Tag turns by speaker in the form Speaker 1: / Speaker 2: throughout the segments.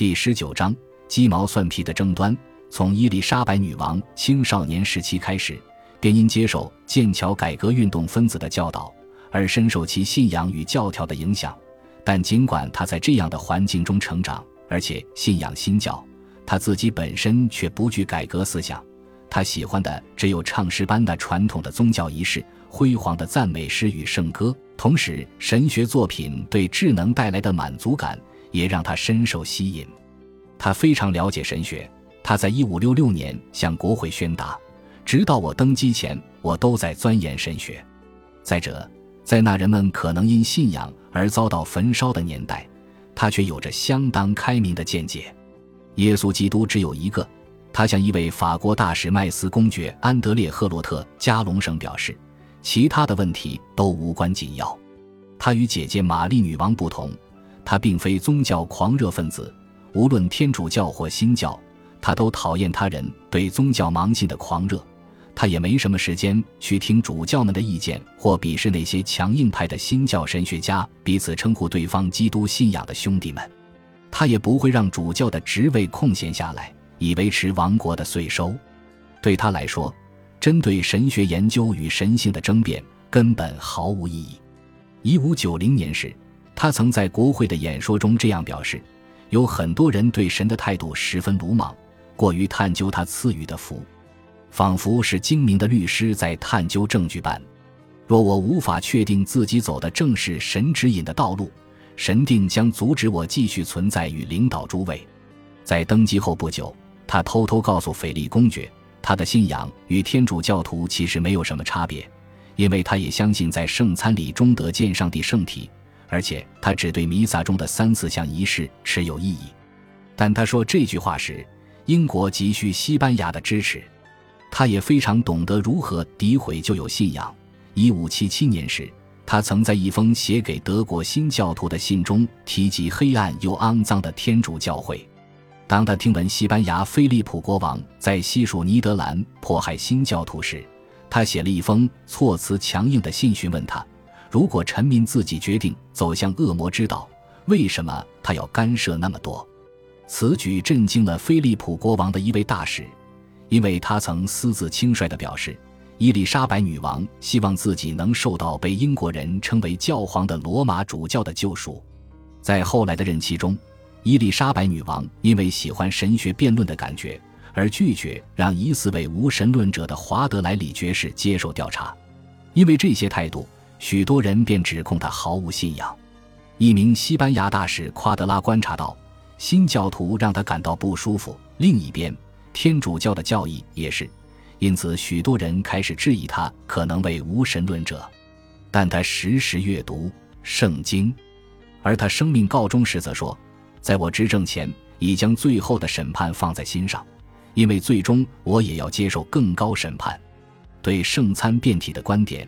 Speaker 1: 第十九章鸡毛蒜皮的争端。从伊丽莎白女王青少年时期开始，便因接受剑桥改革运动分子的教导而深受其信仰与教条的影响。但尽管她在这样的环境中成长，而且信仰新教，她自己本身却不具改革思想。她喜欢的只有唱诗般的传统的宗教仪式、辉煌的赞美诗与圣歌。同时，神学作品对智能带来的满足感也让他深受吸引。他非常了解神学。他在一五六六年向国会宣达：“直到我登基前，我都在钻研神学。”再者，在那人们可能因信仰而遭到焚烧的年代，他却有着相当开明的见解。耶稣基督只有一个，他向一位法国大使麦斯公爵安德烈·赫洛特加隆省表示：“其他的问题都无关紧要。”他与姐姐玛丽女王不同，他并非宗教狂热分子，无论天主教或新教。他都讨厌他人对宗教盲信的狂热，他也没什么时间去听主教们的意见或鄙视那些强硬派的新教神学家彼此称呼对方基督信仰的兄弟们。他也不会让主教的职位空闲下来以维持王国的税收。对他来说，针对神学研究与神性的争辩根本毫无意义。一五九零年时，他曾在国会的演说中这样表示：“有很多人对神的态度十分鲁莽。”过于探究他赐予的福，仿佛是精明的律师在探究证据般。若我无法确定自己走的正是神指引的道路，神定将阻止我继续存在与领导诸位。在登基后不久，他偷偷告诉斐利公爵，他的信仰与天主教徒其实没有什么差别，因为他也相信在圣餐礼中得见上帝圣体，而且他只对弥撒中的三四项仪式持有异议。但他说这句话时，英国急需西班牙的支持，他也非常懂得如何诋毁旧有信仰。一五七七年时，他曾在一封写给德国新教徒的信中提及黑暗又肮脏的天主教会。当他听闻西班牙菲利普国王在西属尼德兰迫害新教徒时，他写了一封措辞强硬的信询问他：如果臣民自己决定走向恶魔之道，为什么他要干涉那么多？此举震惊了菲利普国王的一位大使，因为他曾私自轻率地表示，伊丽莎白女王希望自己能受到被英国人称为教皇的罗马主教的救赎。在后来的任期中，伊丽莎白女王因为喜欢神学辩论的感觉，而拒绝让疑似为无神论者的华德莱里爵士接受调查。因为这些态度，许多人便指控他毫无信仰。一名西班牙大使夸德拉观察到。新教徒让他感到不舒服。另一边，天主教的教义也是，因此许多人开始质疑他可能为无神论者。但他时时阅读圣经，而他生命告终时则说：“在我执政前，已将最后的审判放在心上，因为最终我也要接受更高审判。”对圣餐变体的观点，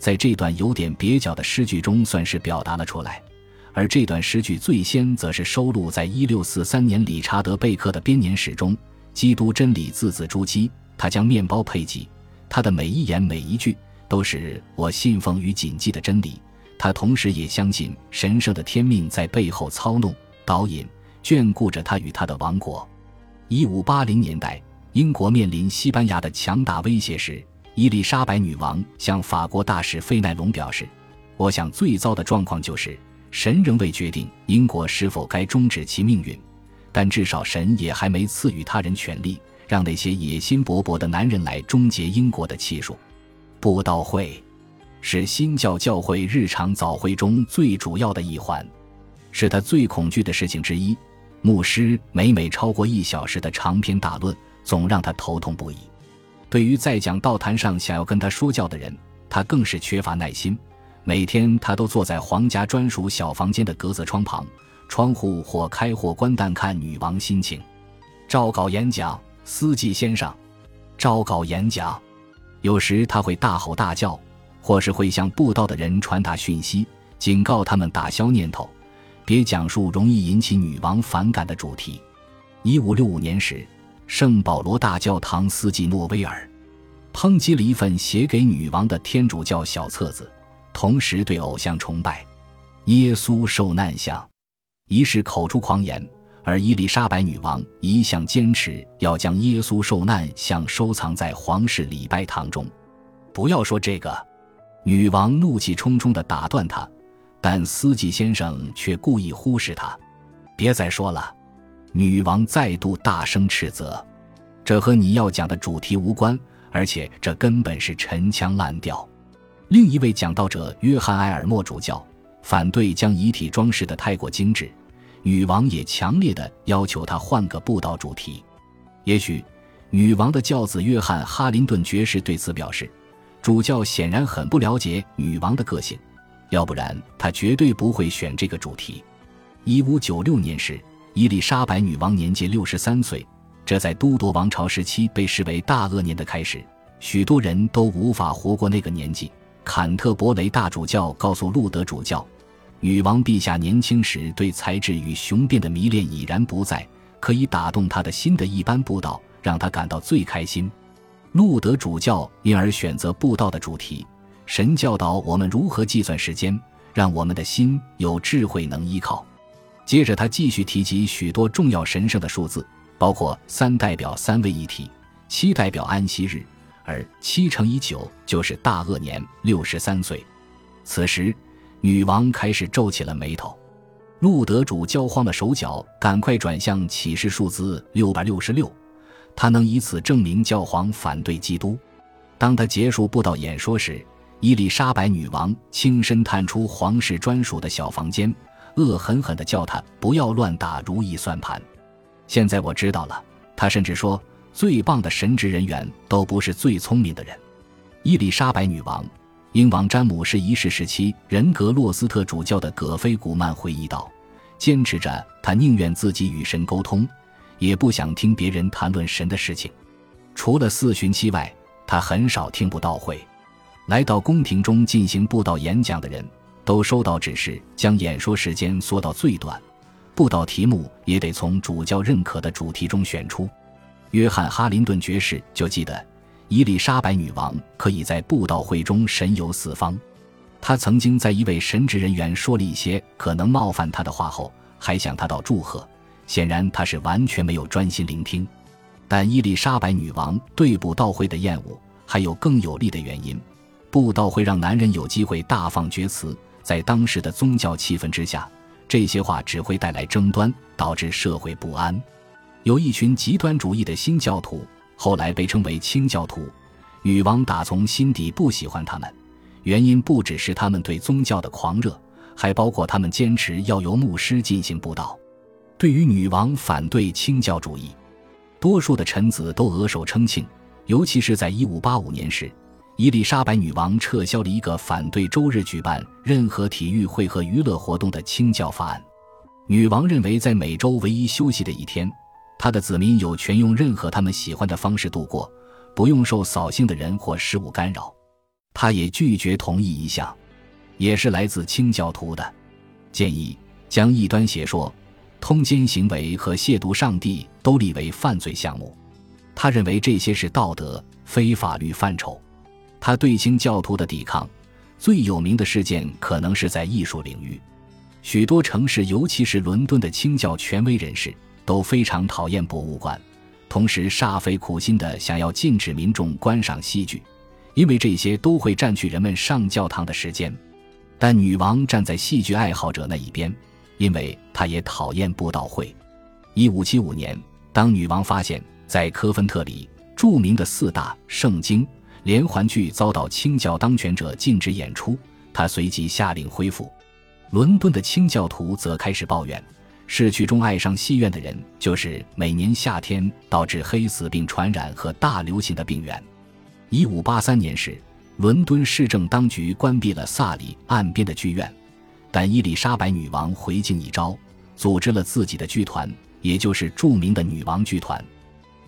Speaker 1: 在这段有点蹩脚的诗句中算是表达了出来。而这段诗句最先则是收录在1643年理查德·贝克的编年史中。基督真理字字珠玑，他将面包配给，他的每一言每一句都是我信奉与谨记的真理。他同时也相信神圣的天命在背后操弄、导引、眷顾着他与他的王国。1580年代，英国面临西班牙的强大威胁时，伊丽莎白女王向法国大使费奈隆表示：“我想最糟的状况就是。”神仍未决定英国是否该终止其命运，但至少神也还没赐予他人权利，让那些野心勃勃的男人来终结英国的气数。布道会是新教教会日常早会中最主要的一环，是他最恐惧的事情之一。牧师每每超过一小时的长篇大论，总让他头痛不已。对于在讲道坛上想要跟他说教的人，他更是缺乏耐心。每天，他都坐在皇家专属小房间的格子窗旁，窗户或开或关，但看女王心情。照稿演讲，司机先生。照稿演讲，有时他会大吼大叫，或是会向布道的人传达讯息，警告他们打消念头，别讲述容易引起女王反感的主题。一五六五年时，圣保罗大教堂司机诺威尔抨击了一份写给女王的天主教小册子。同时对偶像崇拜，耶稣受难像，一是口出狂言，而伊丽莎白女王一向坚持要将耶稣受难像收藏在皇室礼拜堂中。不要说这个，女王怒气冲冲地打断他，但司机先生却故意忽视他。别再说了，女王再度大声斥责，这和你要讲的主题无关，而且这根本是陈腔滥调。另一位讲道者约翰·埃尔默主教反对将遗体装饰的太过精致。女王也强烈的要求他换个布道主题。也许，女王的教子约翰·哈林顿爵士对此表示，主教显然很不了解女王的个性，要不然他绝对不会选这个主题。一五九六年时，伊丽莎白女王年届六十三岁，这在都铎王朝时期被视为大厄年的开始，许多人都无法活过那个年纪。坎特伯雷大主教告诉路德主教。女王陛下年轻时对才智与雄辩的迷恋已然不在，可以打动他的心的一般布道让他感到最开心。路德主教因而选择布道的主题：神教导我们如何计算时间，让我们的心有智慧能依靠。接着，他继续提及许多重要神圣的数字，包括三代表三位一体，七代表安息日，而七乘以九就是大厄年六十三岁。此时。女王开始皱起了眉头，路德主教慌了手脚，赶快转向启示数字六百六十六，他能以此证明教皇反对基督。当他结束布道演说时，伊丽莎白女王轻身探出皇室专属的小房间，恶狠狠地叫他不要乱打如意算盘。现在我知道了，他甚至说，最棒的神职人员都不是最聪明的人。伊丽莎白女王。英王詹姆士一世时期，人格洛斯特主教的葛菲古曼回忆道：“坚持着，他宁愿自己与神沟通，也不想听别人谈论神的事情。除了四旬期外，他很少听布道会。来到宫廷中进行布道演讲的人都收到指示，将演说时间缩到最短，布道题目也得从主教认可的主题中选出。约翰·哈林顿爵士就记得。”伊丽莎白女王可以在布道会中神游四方。她曾经在一位神职人员说了一些可能冒犯她的话后，还向他道祝贺。显然，她是完全没有专心聆听。但伊丽莎白女王对布道会的厌恶还有更有力的原因：布道会让男人有机会大放厥词，在当时的宗教气氛之下，这些话只会带来争端，导致社会不安。有一群极端主义的新教徒。后来被称为清教徒，女王打从心底不喜欢他们，原因不只是他们对宗教的狂热，还包括他们坚持要由牧师进行布道。对于女王反对清教主义，多数的臣子都额手称庆，尤其是在一五八五年时，伊丽莎白女王撤销了一个反对周日举办任何体育会和娱乐活动的清教法案。女王认为，在每周唯一休息的一天。她的子民有权用任何他们喜欢的方式度过，不用受扫兴的人或事物干扰。她也拒绝同意一项，也是来自清教徒的建议，将异端邪说、通奸行为和亵渎上帝都立为犯罪项目。他认为这些是道德非法律范畴。他对清教徒的抵抗最有名的事件可能是在艺术领域，许多城市，尤其是伦敦的清教权威人士。都非常讨厌博物馆，同时煞费苦心的想要禁止民众观赏戏剧，因为这些都会占据人们上教堂的时间。但女王站在戏剧爱好者那一边，因为她也讨厌布道会。一五七五年，当女王发现，在科芬特里著名的四大圣经连环剧遭到清教当权者禁止演出，他随即下令恢复。伦敦的清教徒则开始抱怨。市区中爱上戏院的人，就是每年夏天导致黑死病传染和大流行的病源。一五八三年时，伦敦市政当局关闭了萨里岸边的剧院，但伊丽莎白女王回敬一招，组织了自己的剧团，也就是著名的女王剧团。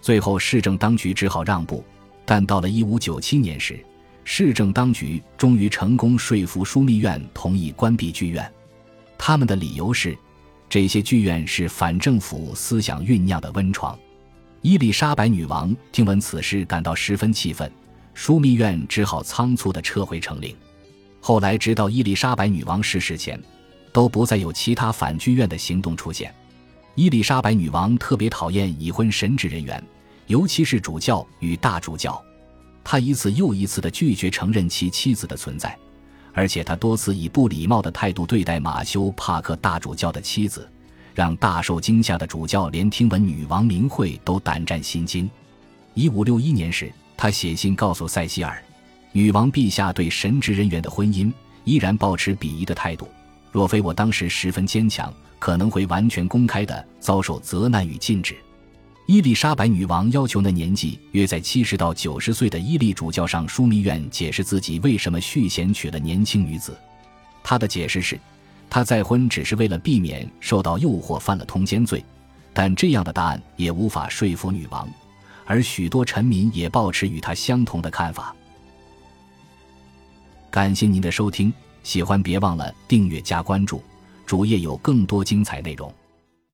Speaker 1: 最后，市政当局只好让步。但到了一五九七年时，市政当局终于成功说服枢密院同意关闭剧院，他们的理由是。这些剧院是反政府思想酝酿的温床。伊丽莎白女王听闻此事，感到十分气愤，枢密院只好仓促地撤回成令。后来，直到伊丽莎白女王逝世前，都不再有其他反剧院的行动出现。伊丽莎白女王特别讨厌已婚神职人员，尤其是主教与大主教。他一次又一次地拒绝承认其妻子的存在，而且他多次以不礼貌的态度对待马修·帕克大主教的妻子，让大受惊吓的主教连听闻女王名讳都胆战心惊。一五六一年时，他写信告诉塞西尔，女王陛下对神职人员的婚姻依然保持鄙夷的态度。若非我当时十分坚强，可能会完全公开的遭受责难与禁止。伊丽莎白女王要求那年纪约在七十到九十岁的伊利主教上枢密院解释自己为什么续弦娶了年轻女子。他的解释是，他再婚只是为了避免受到诱惑犯了通奸罪。但这样的答案也无法说服女王，而许多臣民也抱持与他相同的看法。感谢您的收听。喜欢别忘了订阅加关注，主页有更多精彩内容。